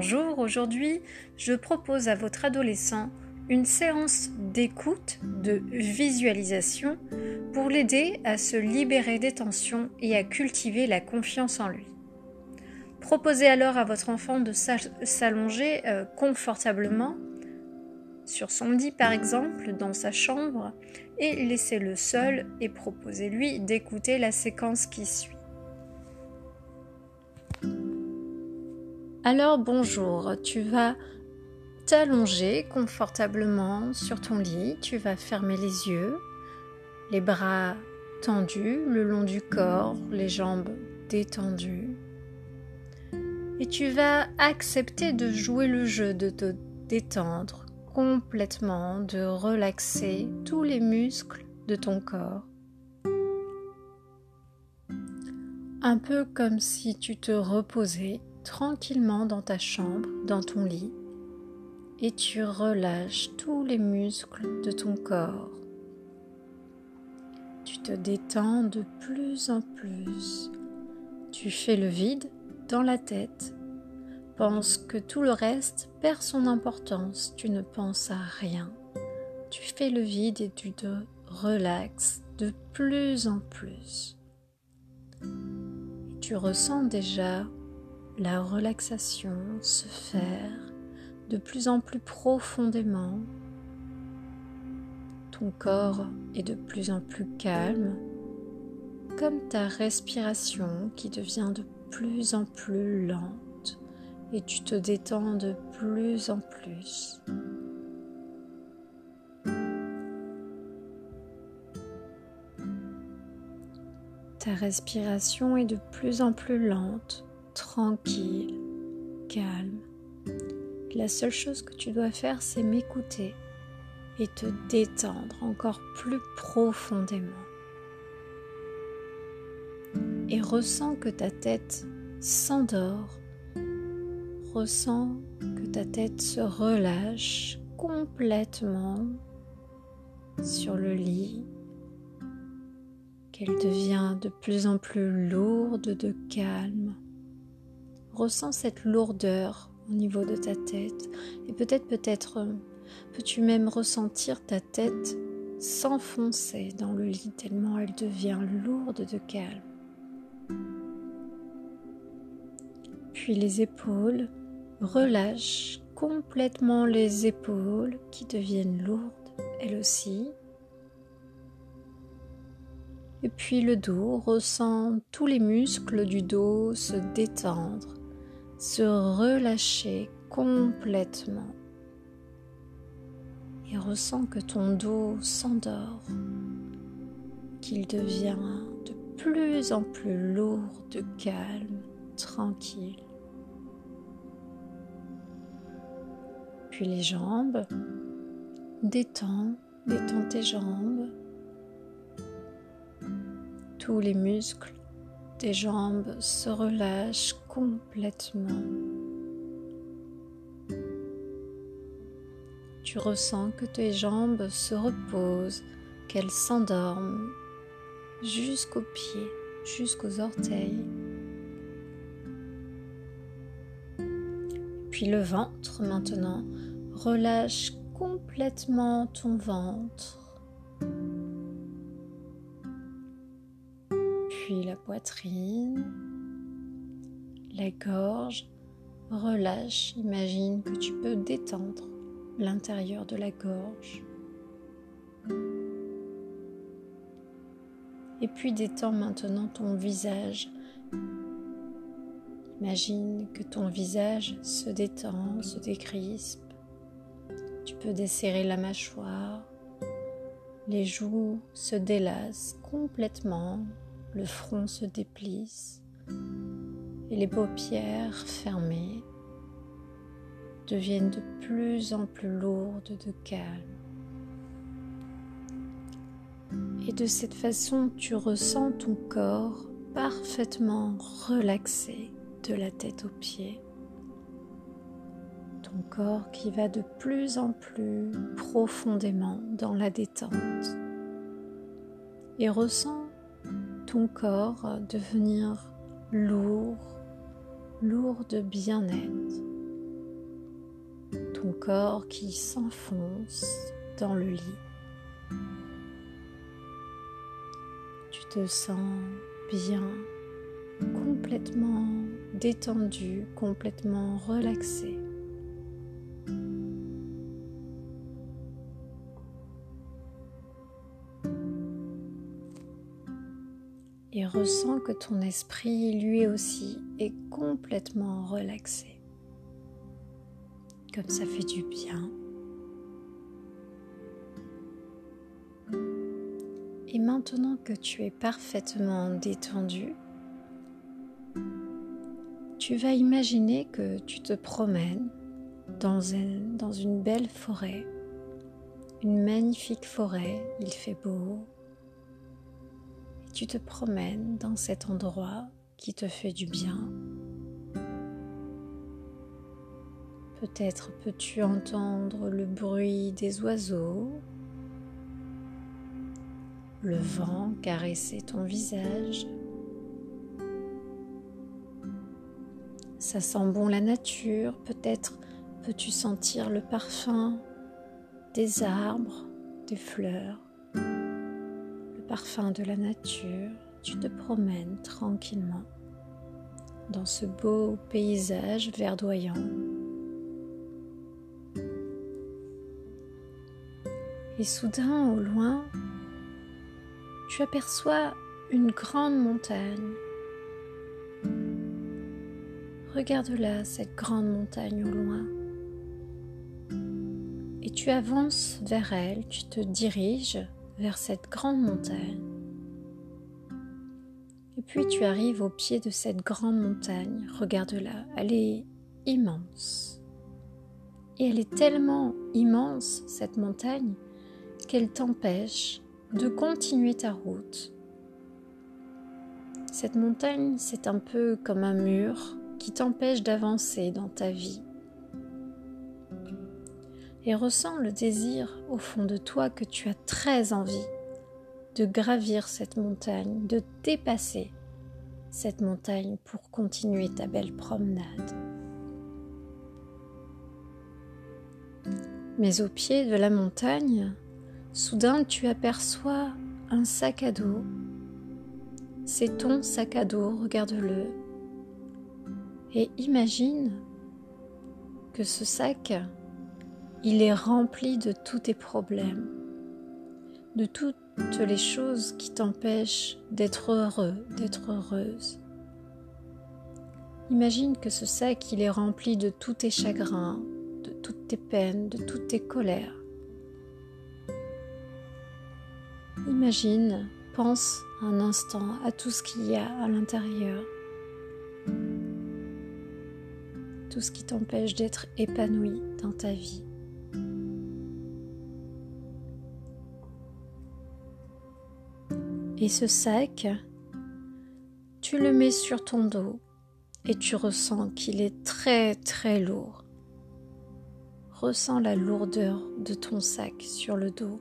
Bonjour, aujourd'hui je propose à votre adolescent une séance d'écoute, de visualisation pour l'aider à se libérer des tensions et à cultiver la confiance en lui. Proposez alors à votre enfant de s'allonger euh, confortablement sur son lit par exemple, dans sa chambre, et laissez-le seul et proposez-lui d'écouter la séquence qui suit. Alors bonjour, tu vas t'allonger confortablement sur ton lit, tu vas fermer les yeux, les bras tendus le long du corps, les jambes détendues. Et tu vas accepter de jouer le jeu, de te détendre complètement, de relaxer tous les muscles de ton corps. Un peu comme si tu te reposais tranquillement dans ta chambre, dans ton lit, et tu relâches tous les muscles de ton corps. Tu te détends de plus en plus. Tu fais le vide dans la tête. Pense que tout le reste perd son importance. Tu ne penses à rien. Tu fais le vide et tu te relaxes de plus en plus. tu ressens déjà la relaxation se faire de plus en plus profondément. Ton corps est de plus en plus calme, comme ta respiration qui devient de plus en plus lente et tu te détends de plus en plus. Ta respiration est de plus en plus lente tranquille, calme. La seule chose que tu dois faire, c'est m'écouter et te détendre encore plus profondément. Et ressens que ta tête s'endort, ressens que ta tête se relâche complètement sur le lit, qu'elle devient de plus en plus lourde de calme Ressens cette lourdeur au niveau de ta tête et peut-être peut-être euh, peux-tu même ressentir ta tête s'enfoncer dans le lit tellement elle devient lourde de calme. Puis les épaules, relâche complètement les épaules qui deviennent lourdes elles aussi. Et puis le dos, ressent tous les muscles du dos se détendre se relâcher complètement et ressens que ton dos s'endort, qu'il devient de plus en plus lourd, de calme, tranquille. Puis les jambes, détends, détends tes jambes, tous les muscles tes jambes se relâchent complètement. Tu ressens que tes jambes se reposent, qu'elles s'endorment jusqu'aux pieds, jusqu'aux orteils. Puis le ventre maintenant, relâche complètement ton ventre. Poitrine, la gorge. Relâche, imagine que tu peux détendre l'intérieur de la gorge. Et puis détends maintenant ton visage. Imagine que ton visage se détend, se décrispe. Tu peux desserrer la mâchoire. Les joues se délassent complètement le front se déplisse et les paupières fermées deviennent de plus en plus lourdes de calme. Et de cette façon, tu ressens ton corps parfaitement relaxé de la tête aux pieds. Ton corps qui va de plus en plus profondément dans la détente. Et ressens ton corps devenir lourd, lourd de bien-être, corps qui s'enfonce dans le lit. Tu te sens bien, complètement détendu, complètement relaxé. Et ressens que ton esprit, lui aussi, est complètement relaxé. Comme ça fait du bien. Et maintenant que tu es parfaitement détendu, tu vas imaginer que tu te promènes dans une, dans une belle forêt, une magnifique forêt, il fait beau, tu te promènes dans cet endroit qui te fait du bien. Peut-être peux-tu entendre le bruit des oiseaux le vent caresser ton visage. Ça sent bon la nature, peut-être peux-tu sentir le parfum des arbres, des fleurs, le parfum de la nature. Tu te promènes tranquillement dans ce beau paysage verdoyant. Et soudain, au loin, tu aperçois une grande montagne. Regarde-la, cette grande montagne au loin. Et tu avances vers elle, tu te diriges vers cette grande montagne. Et puis tu arrives au pied de cette grande montagne. Regarde-la, elle est immense. Et elle est tellement immense, cette montagne, qu'elle t'empêche de continuer ta route. Cette montagne, c'est un peu comme un mur qui t'empêche d'avancer dans ta vie. Et ressens le désir au fond de toi que tu as très envie de gravir cette montagne, de dépasser cette montagne pour continuer ta belle promenade. Mais au pied de la montagne, Soudain, tu aperçois un sac à dos. C'est ton sac à dos, regarde-le. Et imagine que ce sac, il est rempli de tous tes problèmes, de toutes les choses qui t'empêchent d'être heureux, d'être heureuse. Imagine que ce sac, il est rempli de tous tes chagrins, de toutes tes peines, de toutes tes colères. Imagine, pense un instant à tout ce qu'il y a à l'intérieur, tout ce qui t'empêche d'être épanoui dans ta vie. Et ce sac, tu le mets sur ton dos et tu ressens qu'il est très très lourd. Ressens la lourdeur de ton sac sur le dos.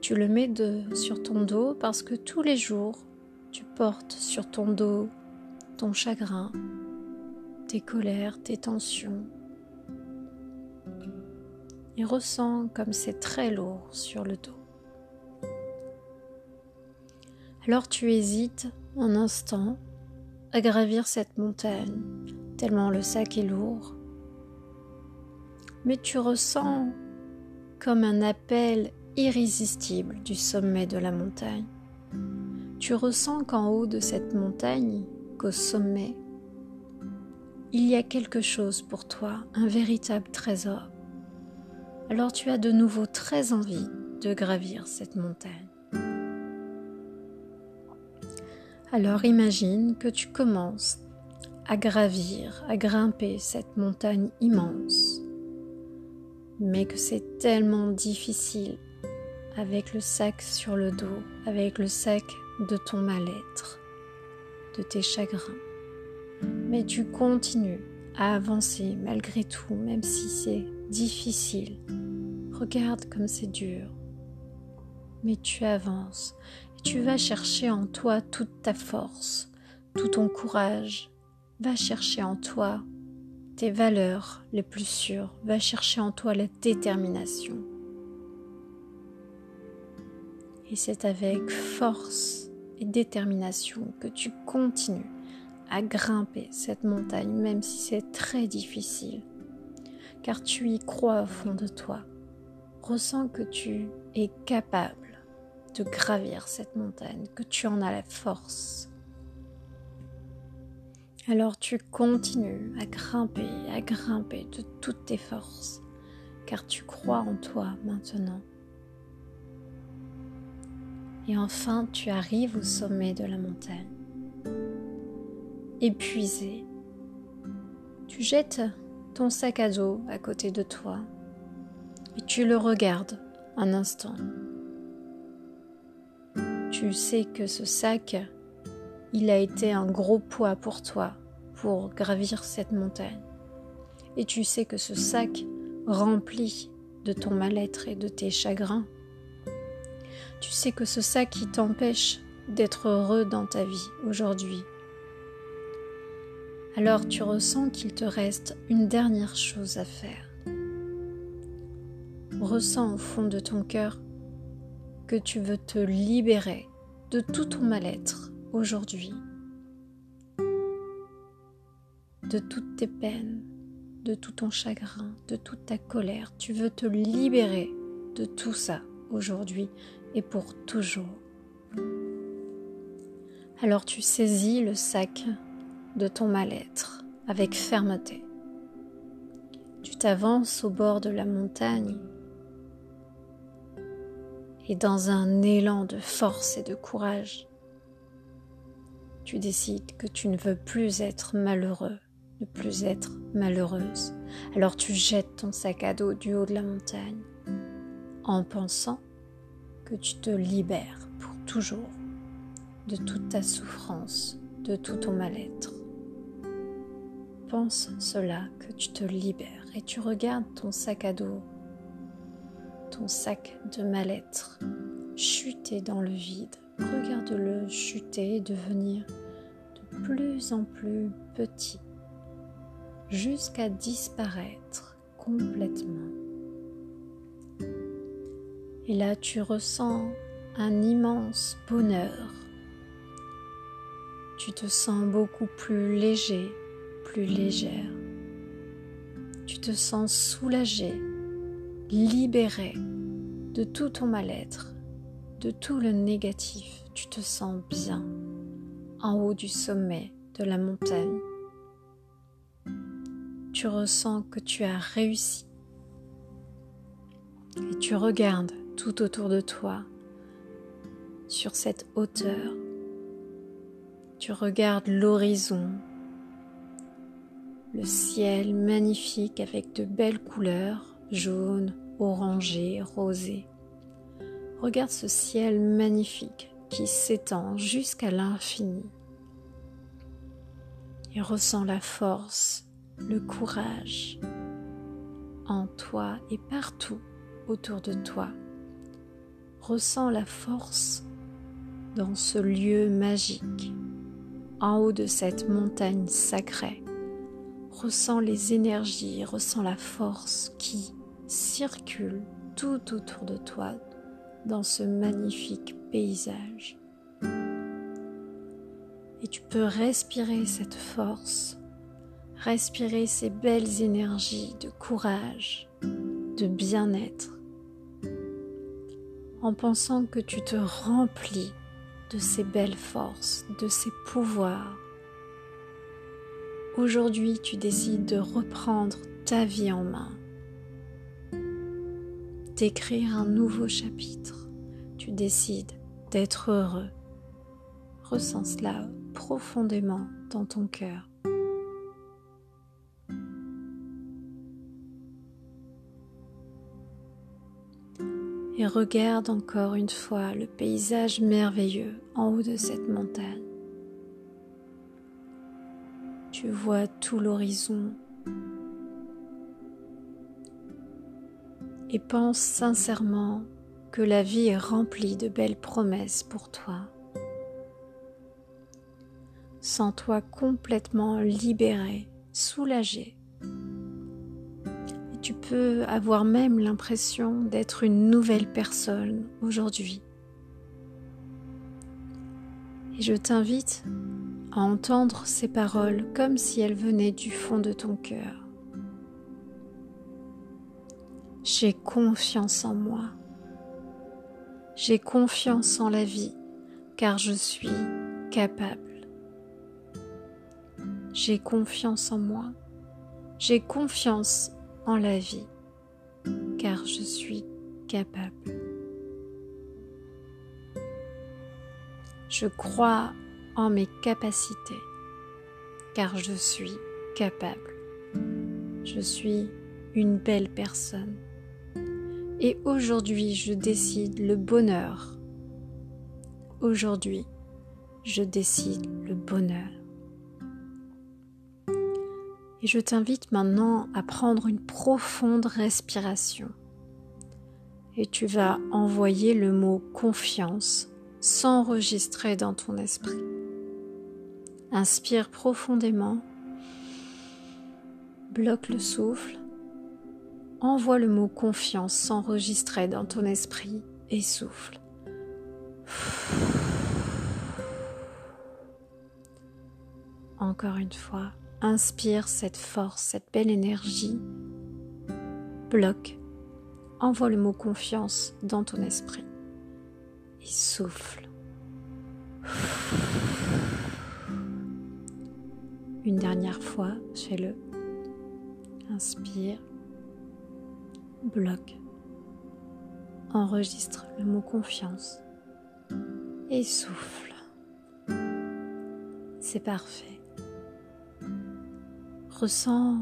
Tu le mets sur ton dos parce que tous les jours, tu portes sur ton dos ton chagrin, tes colères, tes tensions. Et ressens comme c'est très lourd sur le dos. Alors tu hésites un instant à gravir cette montagne, tellement le sac est lourd. Mais tu ressens comme un appel irrésistible du sommet de la montagne. Tu ressens qu'en haut de cette montagne, qu'au sommet, il y a quelque chose pour toi, un véritable trésor. Alors tu as de nouveau très envie de gravir cette montagne. Alors imagine que tu commences à gravir, à grimper cette montagne immense, mais que c'est tellement difficile avec le sac sur le dos, avec le sac de ton mal-être, de tes chagrins. Mais tu continues à avancer malgré tout, même si c'est difficile. Regarde comme c'est dur. Mais tu avances tu vas chercher en toi toute ta force, tout ton courage. Va chercher en toi tes valeurs les plus sûres. Va chercher en toi la détermination. Et c'est avec force et détermination que tu continues à grimper cette montagne, même si c'est très difficile, car tu y crois au fond de toi. Ressens que tu es capable de gravir cette montagne, que tu en as la force. Alors tu continues à grimper, à grimper de toutes tes forces, car tu crois en toi maintenant. Et enfin, tu arrives au sommet de la montagne. Épuisé, tu jettes ton sac à dos à côté de toi et tu le regardes un instant. Tu sais que ce sac, il a été un gros poids pour toi pour gravir cette montagne. Et tu sais que ce sac rempli de ton mal-être et de tes chagrins tu sais que ce sac qui t'empêche d'être heureux dans ta vie aujourd'hui. Alors tu ressens qu'il te reste une dernière chose à faire. Ressens au fond de ton cœur que tu veux te libérer de tout ton mal-être aujourd'hui, de toutes tes peines, de tout ton chagrin, de toute ta colère. Tu veux te libérer de tout ça aujourd'hui et pour toujours. Alors tu saisis le sac de ton mal-être avec fermeté. Tu t'avances au bord de la montagne et dans un élan de force et de courage, tu décides que tu ne veux plus être malheureux, ne plus être malheureuse. Alors tu jettes ton sac à dos du haut de la montagne en pensant que tu te libères pour toujours de toute ta souffrance, de tout ton mal-être. Pense cela, que tu te libères et tu regardes ton sac à dos, ton sac de mal-être, chuter dans le vide. Regarde-le chuter et devenir de plus en plus petit jusqu'à disparaître complètement. Et là, tu ressens un immense bonheur. Tu te sens beaucoup plus léger, plus légère. Tu te sens soulagé, libéré de tout ton mal-être, de tout le négatif. Tu te sens bien en haut du sommet de la montagne. Tu ressens que tu as réussi. Et tu regardes tout autour de toi, sur cette hauteur. Tu regardes l'horizon, le ciel magnifique avec de belles couleurs, jaune, orangé, rosé. Regarde ce ciel magnifique qui s'étend jusqu'à l'infini. Et ressens la force, le courage en toi et partout autour de toi. Ressens la force dans ce lieu magique, en haut de cette montagne sacrée. Ressens les énergies, ressens la force qui circule tout autour de toi dans ce magnifique paysage. Et tu peux respirer cette force, respirer ces belles énergies de courage, de bien-être en pensant que tu te remplis de ces belles forces, de ces pouvoirs. Aujourd'hui, tu décides de reprendre ta vie en main, d'écrire un nouveau chapitre. Tu décides d'être heureux. Ressens cela profondément dans ton cœur. et regarde encore une fois le paysage merveilleux en haut de cette montagne. Tu vois tout l'horizon et pense sincèrement que la vie est remplie de belles promesses pour toi. Sens-toi complètement libéré, soulagé tu peux avoir même l'impression d'être une nouvelle personne aujourd'hui. Et je t'invite à entendre ces paroles comme si elles venaient du fond de ton cœur. J'ai confiance en moi. J'ai confiance en la vie car je suis capable. J'ai confiance en moi. J'ai confiance en la vie car je suis capable. Je crois en mes capacités car je suis capable. Je suis une belle personne. Et aujourd'hui, je décide le bonheur. Aujourd'hui, je décide le bonheur. Et je t'invite maintenant à prendre une profonde respiration. Et tu vas envoyer le mot confiance s'enregistrer dans ton esprit. Inspire profondément, bloque le souffle envoie le mot confiance s'enregistrer dans ton esprit et souffle. Encore une fois, inspire cette force, cette belle énergie. Bloque. Envoie le mot confiance dans ton esprit. Et souffle. Une dernière fois, fais-le. Inspire bloque. Enregistre le mot confiance et souffle. C'est parfait. Ressens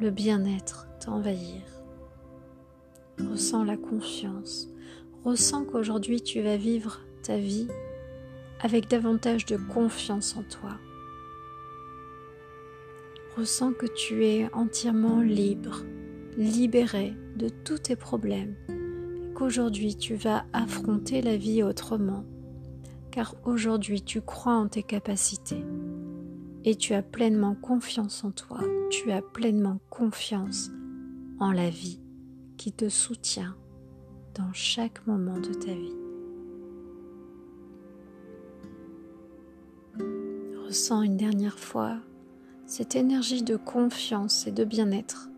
le bien-être t'envahir. Ressens la confiance. Ressens qu'aujourd'hui tu vas vivre ta vie avec davantage de confiance en toi. Ressens que tu es entièrement libre, libéré de tous tes problèmes qu'aujourd'hui tu vas affronter la vie autrement, car aujourd'hui tu crois en tes capacités et tu as pleinement confiance en toi, tu as pleinement confiance en la vie qui te soutient dans chaque moment de ta vie. Ressens une dernière fois cette énergie de confiance et de bien-être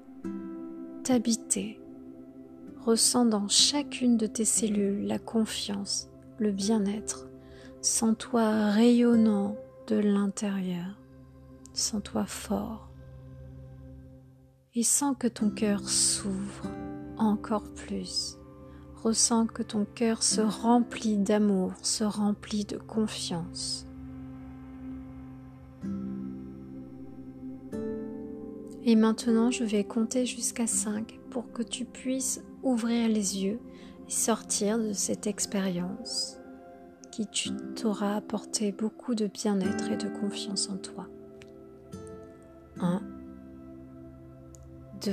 t'habiter. Ressens dans chacune de tes cellules la confiance, le bien-être. Sens-toi rayonnant de l'intérieur. Sens-toi fort. Et sens que ton cœur s'ouvre encore plus. Ressens que ton cœur se remplit d'amour, se remplit de confiance. Et maintenant, je vais compter jusqu'à 5 pour que tu puisses ouvrir les yeux et sortir de cette expérience qui t'aura apporté beaucoup de bien-être et de confiance en toi. 1, 2,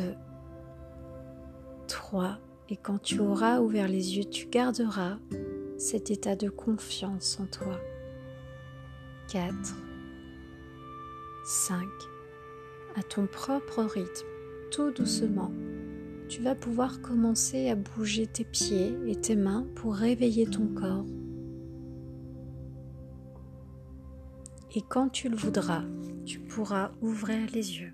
3. Et quand tu auras ouvert les yeux, tu garderas cet état de confiance en toi. 4, 5 à ton propre rythme, tout doucement. Tu vas pouvoir commencer à bouger tes pieds et tes mains pour réveiller ton corps. Et quand tu le voudras, tu pourras ouvrir les yeux.